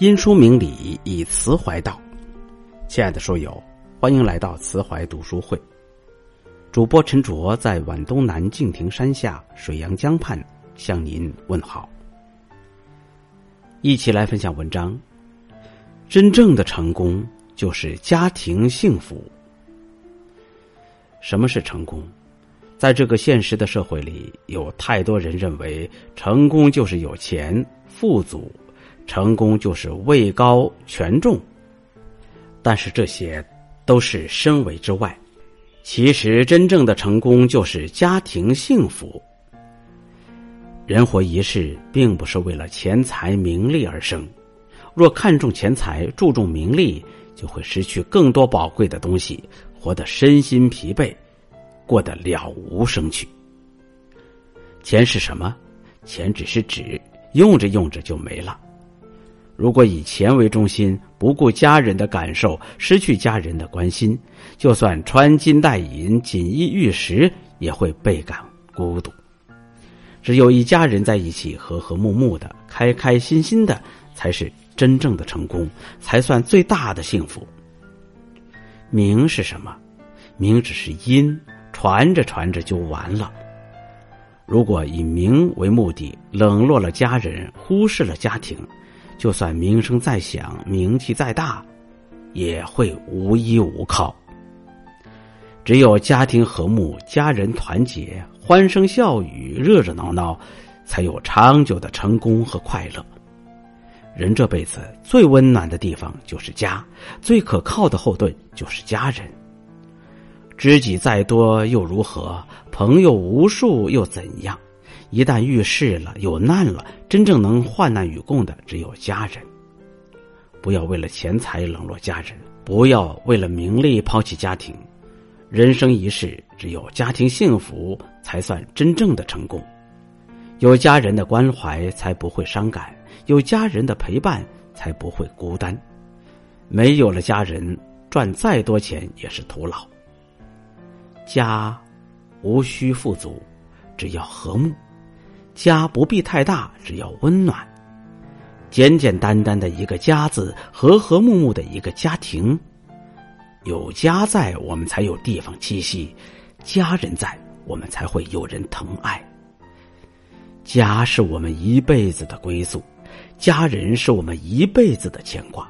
因书明理，以词怀道。亲爱的书友，欢迎来到慈怀读书会。主播陈卓在皖东南敬亭山下水阳江畔向您问好。一起来分享文章。真正的成功就是家庭幸福。什么是成功？在这个现实的社会里，有太多人认为成功就是有钱、富足。成功就是位高权重，但是这些都是身为之外。其实真正的成功就是家庭幸福。人活一世，并不是为了钱财名利而生。若看重钱财、注重名利，就会失去更多宝贵的东西，活得身心疲惫，过得了无生趣。钱是什么？钱只是纸，用着用着就没了。如果以钱为中心，不顾家人的感受，失去家人的关心，就算穿金戴银、锦衣玉食，也会倍感孤独。只有一家人在一起，和和睦睦的、开开心心的，才是真正的成功，才算最大的幸福。名是什么？名只是音，传着传着就完了。如果以名为目的，冷落了家人，忽视了家庭。就算名声再响，名气再大，也会无依无靠。只有家庭和睦，家人团结，欢声笑语，热热闹闹，才有长久的成功和快乐。人这辈子最温暖的地方就是家，最可靠的后盾就是家人。知己再多又如何？朋友无数又怎样？一旦遇事了，有难了，真正能患难与共的只有家人。不要为了钱财冷落家人，不要为了名利抛弃家庭。人生一世，只有家庭幸福，才算真正的成功。有家人的关怀，才不会伤感；有家人的陪伴，才不会孤单。没有了家人，赚再多钱也是徒劳。家无需富足，只要和睦。家不必太大，只要温暖。简简单单的一个“家”字，和和睦睦的一个家庭。有家在，我们才有地方栖息；家人在，我们才会有人疼爱。家是我们一辈子的归宿，家人是我们一辈子的牵挂。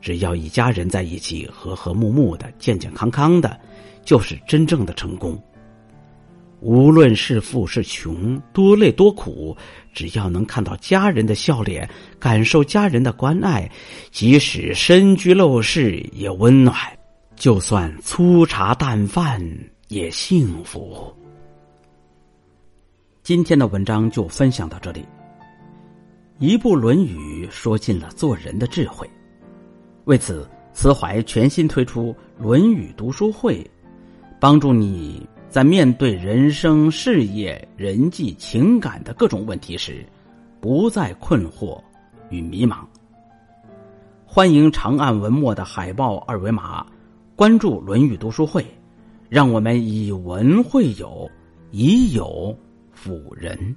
只要一家人在一起，和和睦睦的、健健康康的，就是真正的成功。无论是富是穷，多累多苦，只要能看到家人的笑脸，感受家人的关爱，即使身居陋室也温暖；就算粗茶淡饭也幸福。今天的文章就分享到这里。一部《论语》说尽了做人的智慧，为此，慈怀全新推出《论语读书会》，帮助你。在面对人生、事业、人际、情感的各种问题时，不再困惑与迷茫。欢迎长按文末的海报二维码，关注《论语读书会》，让我们以文会友，以友辅人。